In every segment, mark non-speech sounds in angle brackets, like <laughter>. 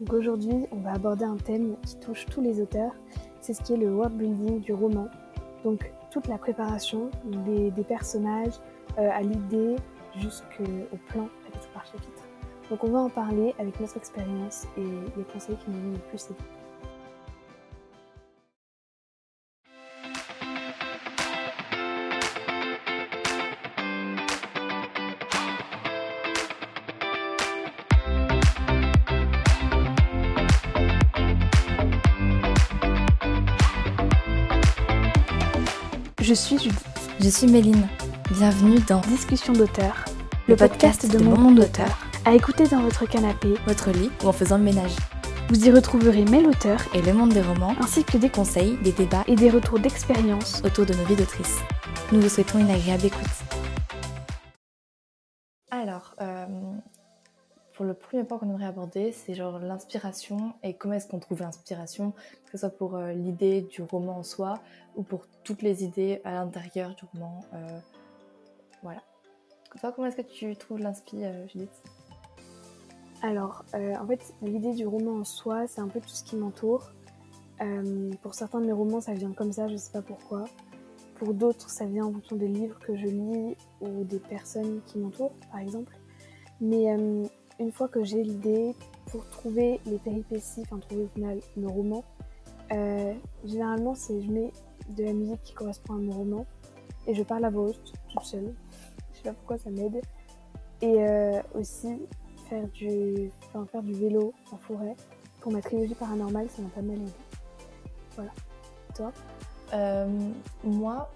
Donc aujourd'hui, on va aborder un thème qui touche tous les auteurs, c'est ce qui est le world building du roman. Donc toute la préparation des, personnages euh, à l'idée jusqu'au plan chapitre par chapitre. Donc on va en parler avec notre expérience et les conseils qui nous ont le plus. Je suis Judith. Je suis Méline. Bienvenue dans Discussion d'auteur, le, podcast, de, mon monde d'auteur, à écouter dans votre canapé, votre lit ou en faisant le ménage. Vous y retrouverez mes auteurs et le monde des romans, ainsi que des conseils, des débats et des retours d'expérience autour de nos vies d'autrices. Nous vous souhaitons une agréable écoute. Premier point qu'on aimerait aborder, c'est genre l'inspiration et comment est-ce qu'on trouve l'inspiration, que ce soit pour euh, l'idée du roman en soi ou pour toutes les idées à l'intérieur du roman. Euh, voilà. Toi, comment est-ce que tu trouves l'inspiration, euh, Judith? Alors, en fait, l'idée du roman en soi, c'est un peu tout ce qui m'entoure. pour certains de mes romans, ça vient comme ça, je sais pas pourquoi. Pour d'autres, ça vient en fonction des livres que je lis ou des personnes qui m'entourent, par exemple. Une fois que j'ai l'idée, pour trouver les péripéties, enfin trouver au final le roman, euh, généralement c'est je mets de la musique qui correspond à mon roman et je parle à voix haute toute seule. Je sais pas pourquoi ça m'aide. Et euh, aussi faire du, enfin, faire du vélo en forêt pour ma trilogie paranormale, ça m'a pas mal aidé. Voilà. Toi? Euh, Moi,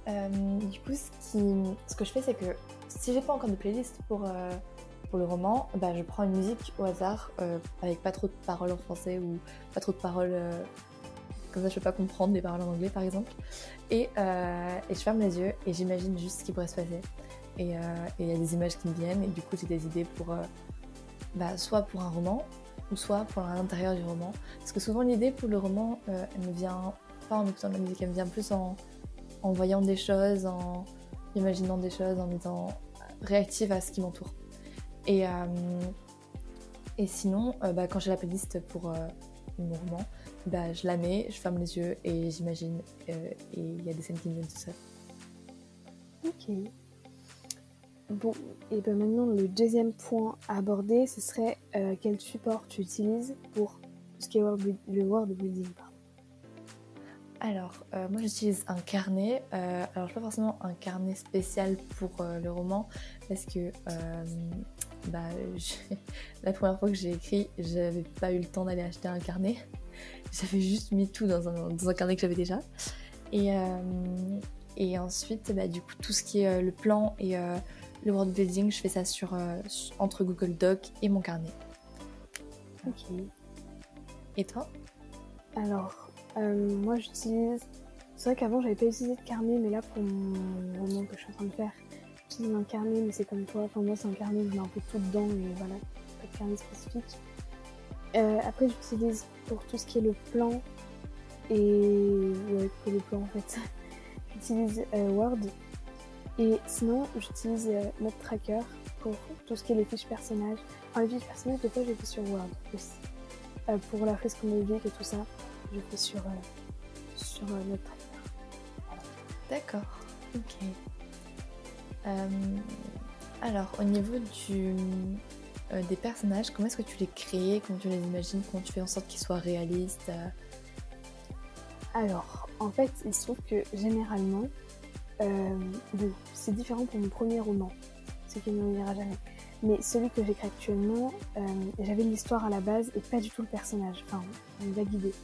du coup, ce, ce que je fais, c'est que si j'ai pas encore de playlist pour pour le roman, bah, je prends une musique au hasard euh, avec pas trop de paroles en français ou pas trop de paroles. Euh, comme ça, je peux pas comprendre des paroles en anglais par exemple. Et, euh, je ferme les yeux et j'imagine juste ce qui pourrait se passer. Et il y a des images qui me viennent et du coup, j'ai des idées pour. Bah, soit pour un roman ou soit pour l'intérieur du roman. Parce que souvent, l'idée pour le roman, elle me vient pas en écoutant de la musique, elle me vient plus en, en voyant des choses, en imaginant des choses, en étant réactive à ce qui m'entoure. Et, euh, et sinon, euh, bah, quand j'ai la playlist pour euh, mon roman, bah, je la mets, je ferme les yeux et j'imagine. et il y a des scènes qui me viennent tout seul. Ok. Bon, et ben maintenant le deuxième point à aborder, ce serait quel support tu utilises pour tout ce qui est le word building. Alors, moi j'utilise un carnet. alors, je pas forcément un carnet spécial pour le roman parce que bah, <laughs> la première fois que j'ai écrit, j'avais pas eu le temps d'aller acheter un carnet. <laughs> J'avais juste mis tout dans un, dans un carnet que j'avais déjà. Et, euh, et ensuite, bah, du coup, tout ce qui est euh, le plan et euh, le world building, je fais ça sur, entre Google Doc et mon carnet. Ok. Et toi? Alors, moi j'utilise. C'est vrai qu'avant j'avais pas utilisé de carnet, mais là pour mon roman que je suis en train de faire, j'utilise un carnet, mais c'est comme toi. Enfin, moi, c'est un carnet, je mets un peu tout dedans, mais voilà, pas de carnet spécifique. Euh, après, j'utilise pour tout ce qui est le plan et. Ouais, pour le plan en fait. <laughs> j'utilise euh, Word. Et sinon, j'utilise euh, Tracker pour tout ce qui est les fiches personnages. Enfin, les fiches personnages, des fois, je fais sur Word aussi. Euh, pour la fresque musique et tout ça, je fais sur, sur Note Tracker. D'accord, ok. Euh, alors, au niveau euh, des personnages, comment est-ce que tu les crées, comment tu les imagines, comment tu fais en sorte qu'ils soient réalistes euh? Alors, en fait, il se trouve que généralement, c'est différent pour mon premier roman, ce qui ne ira jamais. Mais celui que j'écris actuellement, j'avais l'histoire à la base et pas du tout le personnage. Enfin, une vague idée.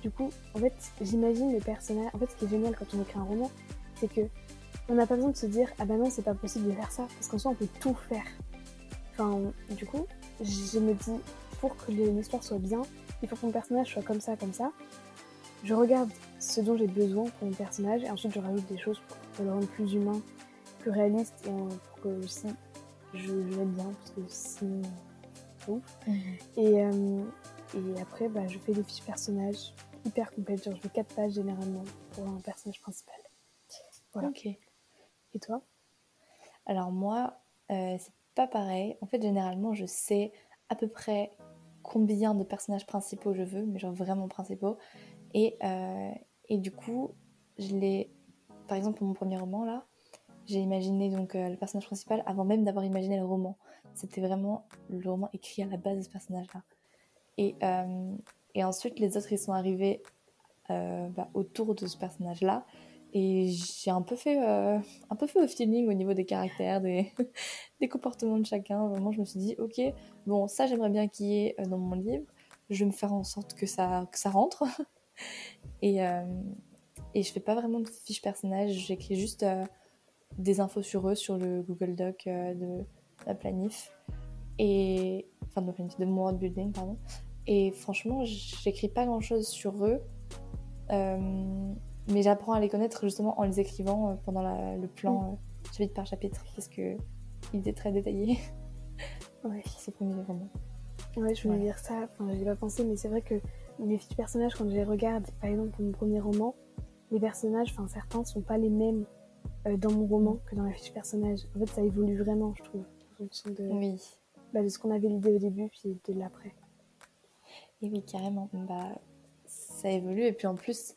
Du coup, en fait, j'imagine le personnage. En fait, ce qui est génial quand on écrit un roman, c'est que on n'a pas besoin de se dire ah ben non c'est pas possible de faire ça parce qu'en soi on peut tout faire. Enfin du coup je me dis pour que l'histoire soit bien il faut que mon personnage soit comme ça comme ça. Je regarde ce dont j'ai besoin pour mon personnage et ensuite je rajoute des choses pour, le rendre plus humain, plus réaliste et pour que aussi je, l'aime bien parce que sinon ouf. Mhm. Et, euh, et après bah, je fais des fiches personnages hyper complètes, genre je fais 4 pages généralement pour un personnage principal. Voilà. Ok. Et toi? Alors moi, euh, c'est pas pareil. En fait, généralement, je sais à peu près combien de personnages principaux je veux, mais genre vraiment principaux. Et, euh, et du coup, je l'ai. Par exemple, pour mon premier roman, là, j'ai imaginé donc euh, le personnage principal avant même d'avoir imaginé le roman. C'était vraiment le roman écrit à la base de ce personnage-là. Et, et ensuite, les autres, ils sont arrivés bah, autour de ce personnage-là. Et j'ai un peu fait un peu fait au feeling au niveau des caractères, des, <laughs> des comportements de chacun. Vraiment, je me suis dit, ok, bon, ça j'aimerais bien qu'il y ait dans mon livre. Je vais me faire en sorte que ça, que ça rentre. <laughs> et, euh, et je fais pas vraiment de fiches personnages, j'écris juste euh, des infos sur eux sur le Google Doc euh, de la planif. Et, enfin, de, la planif, de mon world building, pardon. Et franchement, j'écris pas grand chose sur eux. Mais j'apprends à les connaître justement en les écrivant pendant le plan mm. chapitre par chapitre parce que il était très détaillé. <laughs> Ouais. C'est premier roman. Ouais, je voulais dire ça. Enfin, j'y ai pas pensé, mais c'est vrai que mes fiches personnages, quand je les regarde, par exemple pour mon premier roman, les personnages, enfin certains sont pas les mêmes euh, dans mon roman que dans la fiche personnage. En fait, ça évolue vraiment, je trouve, en fonction de, oui. bah, de ce qu'on avait l'idée au début, puis de l'après. Et oui, carrément. Bah, ça évolue, et puis en plus,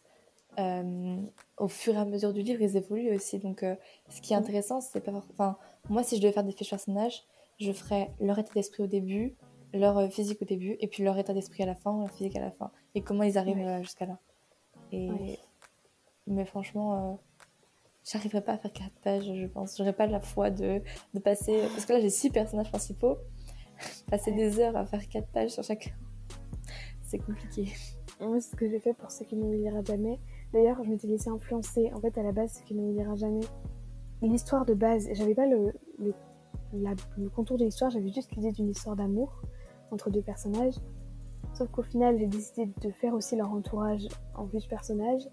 euh, au fur et à mesure du livre, ils évoluent aussi. Donc, euh, ce qui est intéressant, c'est pas. Enfin, moi, si je devais faire des fiches personnages, je ferais leur état d'esprit au début, leur euh, physique au début, et puis leur état d'esprit à la fin, leur physique à la fin, et comment ils arrivent jusqu'à là. Et... Mais franchement, euh, j'arriverai pas à faire 4 pages, je pense. J'aurais pas la foi de, de passer. Parce que là, j'ai 6 personnages principaux. <laughs> passer des heures à faire 4 pages sur chacun, c'est compliqué. Moi, c'est ce que j'ai fait pour ce qui lira jamais. D'ailleurs, je m'étais laissée influencer. En fait, à la base, ce qui ne lira jamais. L'histoire de base, j'avais pas le, le, le contour de l'histoire, j'avais juste l'idée d'une histoire d'amour entre deux personnages. Sauf qu'au final, j'ai décidé de faire aussi leur entourage en fiches personnages.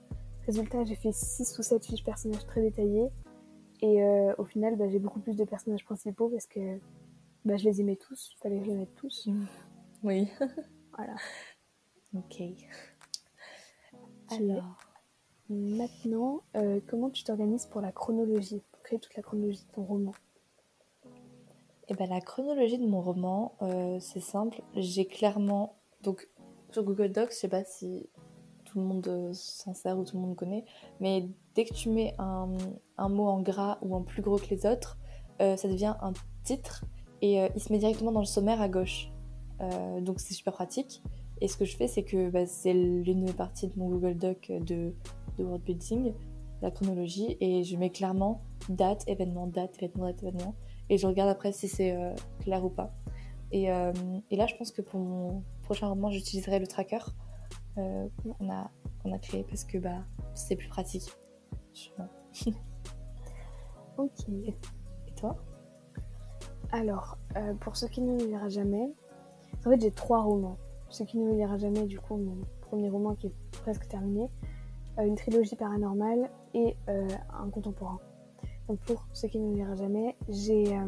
Résultat, j'ai fait 6 ou 7 fiches personnages très détaillées. Et euh, au final, bah, j'ai beaucoup plus de personnages principaux parce que bah, je les aimais tous. Il fallait que je les mette tous. Oui. voilà. <laughs> Ok. Alors, maintenant, euh, comment tu t'organises pour la chronologie, pour créer toute la chronologie de ton roman? Eh ben, la chronologie de mon roman, euh, c'est simple. J'ai clairement. Donc, sur Google Docs, je sais pas si tout le monde euh, s'en sert ou tout le monde connaît, mais dès que tu mets un, mot en gras ou en plus gros que les autres, ça devient un titre et il se met directement dans le sommaire à gauche. donc, c'est super pratique. Et ce que je fais, c'est que bah, c'est l'une des parties de mon Google Doc de, de Building, la chronologie, et je mets clairement date, événement, date, événement, date, événement et je regarde après si c'est euh, clair ou pas. Et, euh, et, là, je pense que pour mon prochain roman, j'utiliserai le tracker euh, qu'on a, qu'on a créé parce que bah, c'est plus pratique. <laughs> ok. Et, toi? Alors, pour ce qui ne me lira jamais, en fait, j'ai trois romans. Ce qui ne me lira jamais, du coup, mon premier roman qui est presque terminé, une trilogie paranormale et un contemporain. Donc pour ceux qui ne lira jamais, j'ai, euh,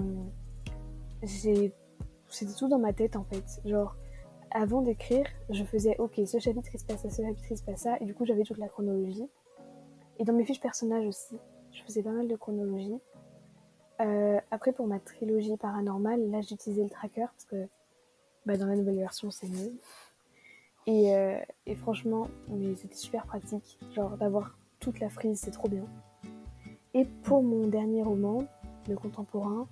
j'ai, c'était tout dans ma tête en fait. Genre, avant d'écrire, je faisais ok, ce chapitre il se passe ça, ce chapitre il se passe ça, et du coup j'avais toute la chronologie. Et dans mes fiches personnages aussi, je faisais pas mal de chronologie. Euh, après pour ma trilogie paranormale, là j'utilisais le tracker parce que bah, dans la nouvelle version c'est mieux. Et, euh, et franchement, c'était super pratique, genre d'avoir toute la frise, c'est trop bien. Et pour mon dernier roman, le contemporain,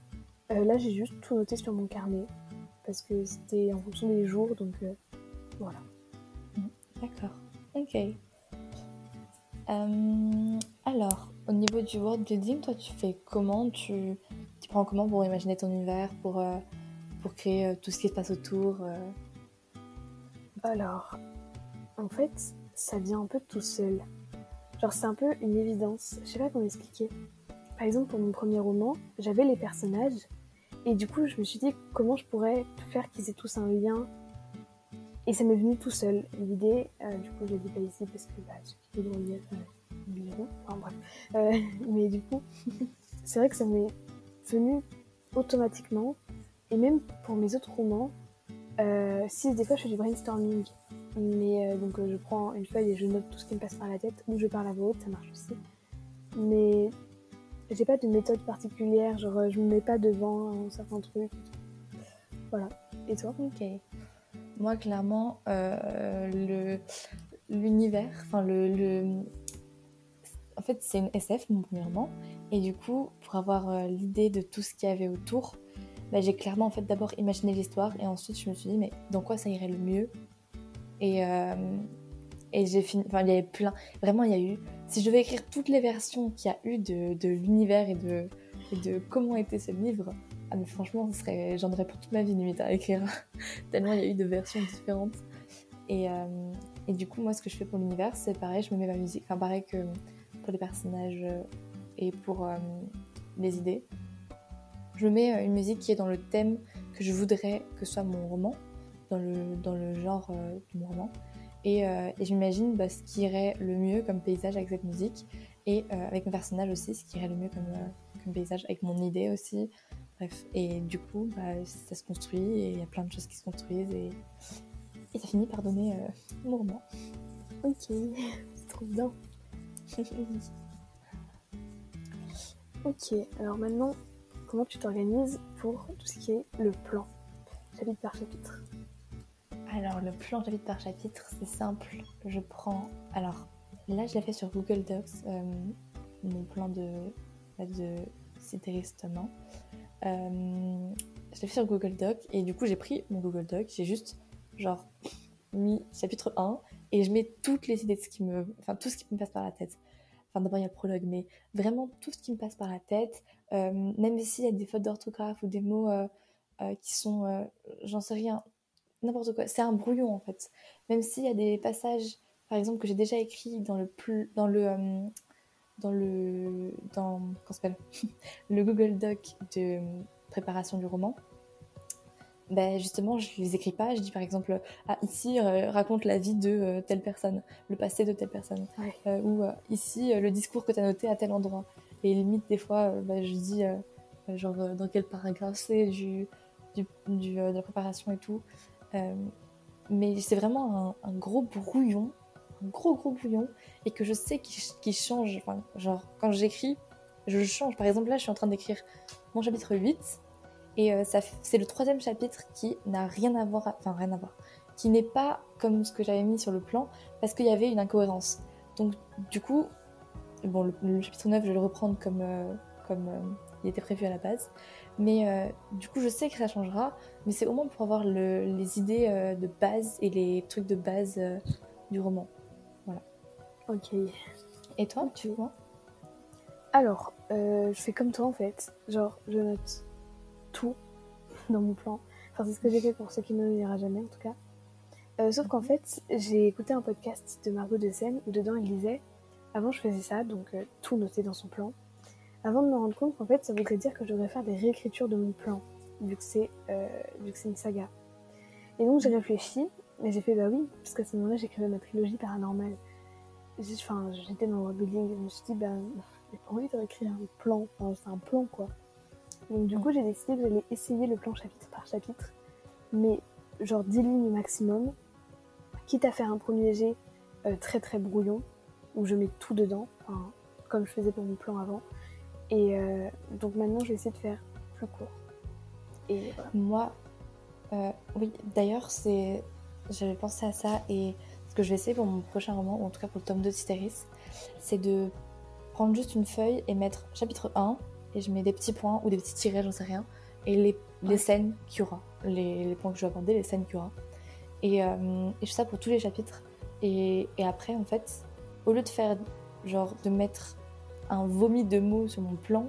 euh, là j'ai juste tout noté sur mon carnet parce que c'était en fonction des jours, donc euh, voilà. D'accord. Ok. Alors, au niveau du world building, toi tu fais comment? Tu, tu prends comment pour imaginer ton univers, pour, pour créer tout ce qui se passe autour Alors, en fait, ça vient un peu tout seul. Genre, c'est un peu une évidence. Je sais pas comment expliquer. Par exemple, pour mon premier roman, j'avais les personnages. Et du coup, je me suis dit comment je pourrais faire qu'ils aient tous un lien. Et ça m'est venu tout seul. L'idée, euh, du coup, je ne dis pas ici parce que bah, ceux qui voudront lire, euh, enfin bref. Euh, <laughs> mais du coup, <laughs> c'est vrai que ça m'est venu automatiquement. Et même pour mes autres romans, si des fois je fais du brainstorming, mais euh, donc euh, je prends une feuille et je note tout ce qui me passe par la tête, ou je parle à voix haute, ça marche aussi. Mais j'ai pas de méthode particulière, genre je me mets pas devant un certain truc. Voilà. Et toi? Ok. moi, clairement, le l'univers, enfin le, le, En fait, c'est une SF, mon premier. Et du coup, pour avoir l'idée de tout ce qu'il y avait autour, bah, j'ai clairement en fait d'abord imaginé l'histoire et ensuite je me suis dit mais dans quoi ça irait le mieux? Et, et j'ai fini enfin il y avait plein vraiment il y a eu si je devais écrire toutes les versions qu'il y a eu de, de l'univers et de, de comment était ce livre ah mais franchement serait j'en aurais pour toute ma vie limite à écrire. <laughs> Tellement il y a eu de versions différentes. Et, et du coup moi ce que je fais pour l'univers c'est pareil je me mets ma musique enfin pareil que pour les personnages et pour les idées je mets euh, une musique qui est dans le thème que je voudrais que soit mon roman, dans le, dans le genre euh, de mon roman. Et, euh, j'imagine bah, ce qui irait le mieux comme paysage avec cette musique et avec mon personnage aussi, ce qui irait le mieux comme, comme, paysage avec mon idée aussi. Bref, et du coup, bah, ça se construit et il y a plein de choses qui se construisent et, et ça finit par donner mon roman. Ok, <laughs> c'est trop bien. <laughs> ok, alors maintenant, comment tu t'organises pour tout ce qui est le plan, chapitre par chapitre Alors, le plan chapitre par chapitre, c'est simple. Je prends. Alors, là, je l'ai fait sur Google Docs, euh, mon plan de, de citérissement. Euh, je l'ai fait sur Google Docs et du coup, j'ai pris mon Google Doc, j'ai juste, genre, mis chapitre 1 et je mets toutes les idées de ce qui me. Enfin, tout ce qui me passe par la tête. Enfin, d'abord, il y a le prologue, mais vraiment tout ce qui me passe par la tête, même s'il y a des fautes d'orthographe ou des mots euh, euh, qui sont, j'en sais rien, n'importe quoi. C'est un brouillon en fait. Même s'il y a des passages, par exemple, que j'ai déjà écrits dans le plus, dans le, dans le, dans, <laughs> le Google Doc de préparation du roman. Ben justement, je les écris pas. Je dis par exemple, ah, ici raconte la vie de telle personne, le passé de telle personne, ou ici le discours que tu as noté à tel endroit. Et limite, des fois, euh, bah, je dis euh, euh, genre dans quel paragraphe c'est du, du, de la préparation et tout. mais c'est vraiment un, gros brouillon, un gros gros brouillon, et que je sais qu'il change. Enfin, genre, quand j'écris, je change. Par exemple, là, je suis en train d'écrire mon chapitre 8, et ça c'est le troisième chapitre qui n'a rien à voir, enfin rien à voir, qui n'est pas comme ce que j'avais mis sur le plan, parce qu'il y avait une incohérence. Donc, du coup, Bon, le, chapitre 9, je vais le reprendre comme, euh, comme euh, il était prévu à la base. Mais euh, du coup, je sais que ça changera, mais c'est au moins pour avoir les idées de base et les trucs de base du roman. Voilà. Ok. Et toi, tu vois? Alors, je fais comme toi en fait. Genre, je note tout <laughs> dans mon plan. Enfin, c'est ce que j'ai fait pour ceux qui ne lira jamais en tout cas. sauf qu'en fait, j'ai écouté un podcast de Margot de Seine où dedans il disait avant, je faisais ça, donc euh, tout noté dans son plan. Avant de me rendre compte qu'en fait, ça voudrait dire que je devrais faire des réécritures de mon plan, vu que c'est euh, une saga. Et donc, j'ai réfléchi, et j'ai fait bah oui, parce qu'à ce moment-là, j'écrivais ma trilogie paranormale. Enfin, j'étais dans le building, je me suis dit, bah, j'ai pas envie de réécrire un plan, enfin, c'est un plan quoi. Donc, du coup, j'ai décidé que j'allais essayer le plan chapitre par chapitre, mais genre 10 lignes maximum, quitte à faire un premier jet euh, très très brouillon, où je mets tout dedans, comme je faisais pour mon plan avant. Et euh, donc maintenant, je vais essayer de faire plus court. Et Moi, euh, oui, d'ailleurs, c'est, j'avais pensé à ça et ce que je vais essayer pour mon prochain roman, ou en tout cas pour le tome 2 de Citeris, c'est de prendre juste une feuille et mettre chapitre 1 et je mets des petits points ou des petits tirets, j'en sais rien, et les, les scènes qu'il y aura, les, les, points que je vais aborder, les scènes qu'il y aura. Et, euh, et je fais ça pour tous les chapitres. Et, et après, en fait, au lieu de faire, genre, de mettre un vomi de mots sur mon plan,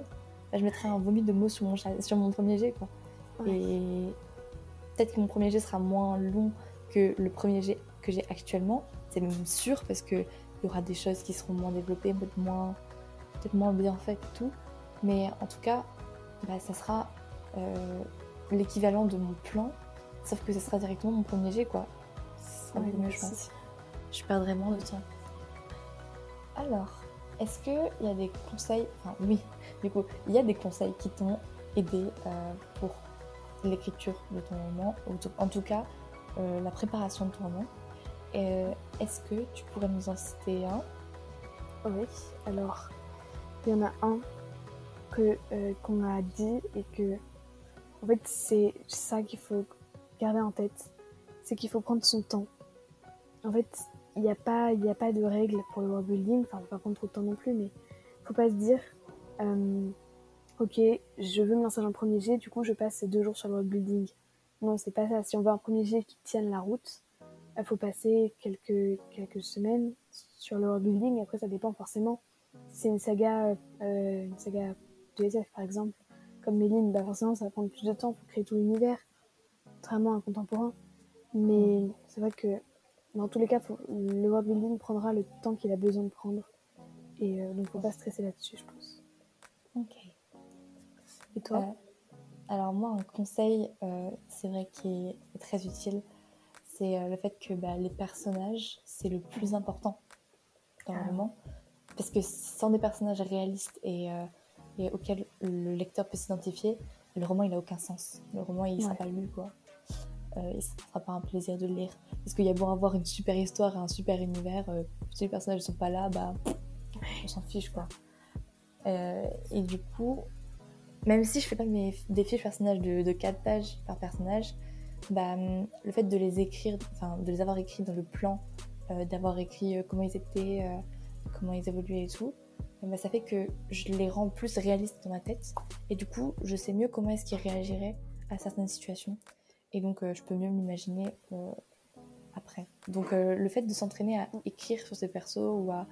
bah, je mettrais un vomi de mots sur mon, sur mon premier jet, quoi. Et peut-être que mon premier jet sera moins long que le premier jet que j'ai actuellement. C'est même sûr parce que il y aura des choses qui seront moins développées, peut-être moins, peut moins bien faites et tout. Mais en tout cas, bah, ça sera euh, l'équivalent de mon plan, sauf que ça sera directement mon premier jet, quoi. Ça mieux, je pense. Je perdrai moins de temps. Alors, est-ce qu'il y a des conseils, enfin oui, du coup, il y a des conseils qui t'ont aidé euh, pour l'écriture de ton roman, ou en tout cas euh, la préparation de ton roman? Euh, est-ce que tu pourrais nous en citer un? Oui, alors il y en a un que qu'on m'a dit et que en fait c'est ça qu'il faut garder en tête, c'est qu'il faut prendre son temps. En fait, il n'y a, pas, a pas de règle pour le world building, enfin, faut pas prendre trop de temps non plus, mais faut pas se dire, euh, ok, je veux me lancer dans un premier jet, du coup, je passe deux jours sur le world building. Non, c'est pas ça. Si on veut un premier jet qui tienne la route, il faut passer quelques, quelques semaines sur le world building. Après, ça dépend forcément. Si c'est une saga, euh, une saga de SF par exemple, comme Méline, bah forcément, ça va prendre plus de temps pour créer tout l'univers, contrairement à un contemporain. Mais c'est vrai que dans tous les cas, le world building prendra le temps qu'il a besoin de prendre. Et euh, donc, faut pas stresser là-dessus, je pense. Ok. Et toi? Euh, Alors, moi, un conseil, euh, c'est vrai qui est très utile, c'est le fait que bah, les personnages, c'est le plus important dans le roman. Parce que sans des personnages réalistes et, auxquels le lecteur peut s'identifier, le roman, il a aucun sens. Le roman, il ne sera pas lu, quoi. Euh, et ce ne sera pas un plaisir de le lire. Parce qu'il y a beau avoir une super histoire et un super univers, euh, si les personnages ne sont pas là, bah, on s'en fiche quoi. Euh, et du coup, même si je fais pas mes, des fiches personnages de, de 4 pages par personnage, bah, le fait de les écrire, enfin de les avoir écrits dans le plan, d'avoir écrit comment ils étaient, comment ils évoluaient et tout, bah, ça fait que je les rends plus réalistes dans ma tête. Et du coup, je sais mieux comment est-ce qu'ils réagiraient à certaines situations. Et donc, euh, je peux mieux m'imaginer euh, après. Donc, euh, le fait de s'entraîner à écrire sur ces persos ou à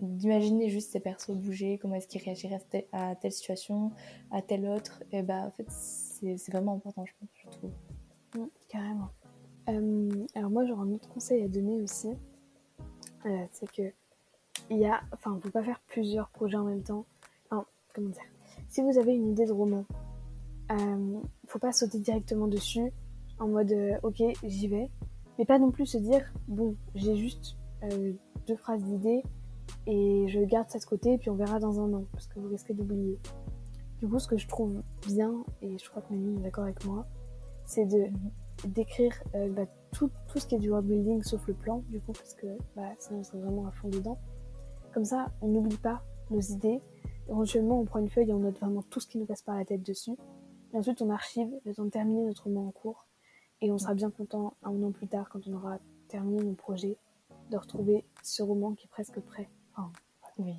d'imaginer juste ces persos bouger, comment est-ce qu'ils réagiraient à telle, situation, à telle autre, et bah, en fait, c'est vraiment important, je, trouve. Mm, carrément. alors, moi, j'aurais un autre conseil à donner aussi. c'est que il y a, enfin, on peut pas faire plusieurs projets en même temps. Enfin, comment dire? Si vous avez une idée de roman faut pas sauter directement dessus en mode euh, ok j'y vais, mais pas non plus se dire bon j'ai juste euh, deux phrases d'idées et je garde ça de côté puis on verra dans un an parce que vous risquez d'oublier. Du coup ce que je trouve bien et je crois que Mélanie est d'accord avec moi, c'est de d'écrire bah, tout, tout, ce qui est du world building sauf le plan du coup parce que bah, sinon on serait vraiment à fond dedans. Comme ça on n'oublie pas nos idées. Éventuellement on prend une feuille et on note vraiment tout ce qui nous passe par la tête dessus. Et ensuite, on archive le temps de terminer notre roman en cours. Et on sera bien content, un an plus tard, quand on aura terminé mon projet, de retrouver ce roman qui est presque prêt. oui.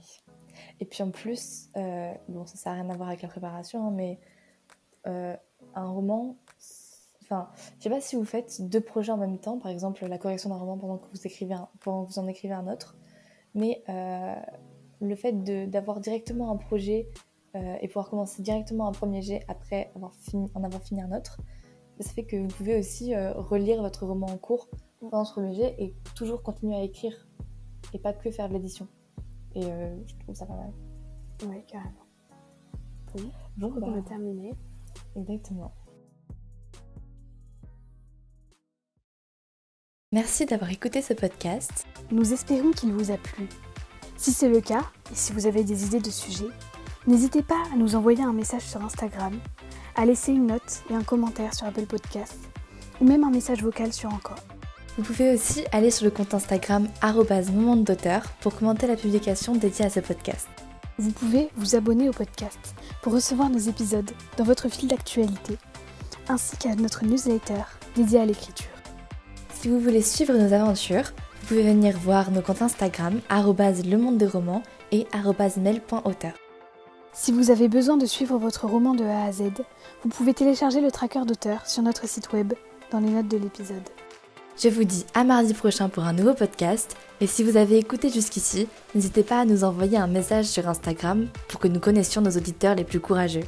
Et puis en plus, euh, bon, ça n'a rien à voir avec la préparation, hein, mais euh, un roman, enfin, je sais pas si vous faites deux projets en même temps, par exemple la correction d'un roman pendant que vous écrivez pendant que vous en écrivez un autre, mais euh, le fait d'avoir directement un projet euh, et pouvoir commencer directement un premier jet après avoir fini, en avoir fini un autre. Ça fait que vous pouvez aussi euh, relire votre roman en cours pendant ce premier jet et toujours continuer à écrire et pas que faire de l'édition. Et euh, je trouve ça pas mal. Oui, carrément. Oui, bon, on a terminé. Exactement. Merci d'avoir écouté ce podcast. Nous espérons qu'il vous a plu. Si c'est le cas, et si vous avez des idées de sujets, N'hésitez pas à nous envoyer un message sur Instagram, à laisser une note et un commentaire sur Apple Podcast, ou même un message vocal sur Encore. Vous pouvez aussi aller sur le compte Instagram moment d'auteur pour commenter la publication dédiée à ce podcast. Vous pouvez vous abonner au podcast pour recevoir nos épisodes dans votre fil d'actualité, ainsi qu'à notre newsletter dédiée à l'écriture. Si vous voulez suivre nos aventures, vous pouvez venir voir nos comptes Instagram le monde des romans et mail.auteur. Si vous avez besoin de suivre votre roman de A à Z, vous pouvez télécharger le tracker d'auteur sur notre site web dans les notes de l'épisode. Je vous dis à mardi prochain pour un nouveau podcast et si vous avez écouté jusqu'ici, n'hésitez pas à nous envoyer un message sur Instagram pour que nous connaissions nos auditeurs les plus courageux.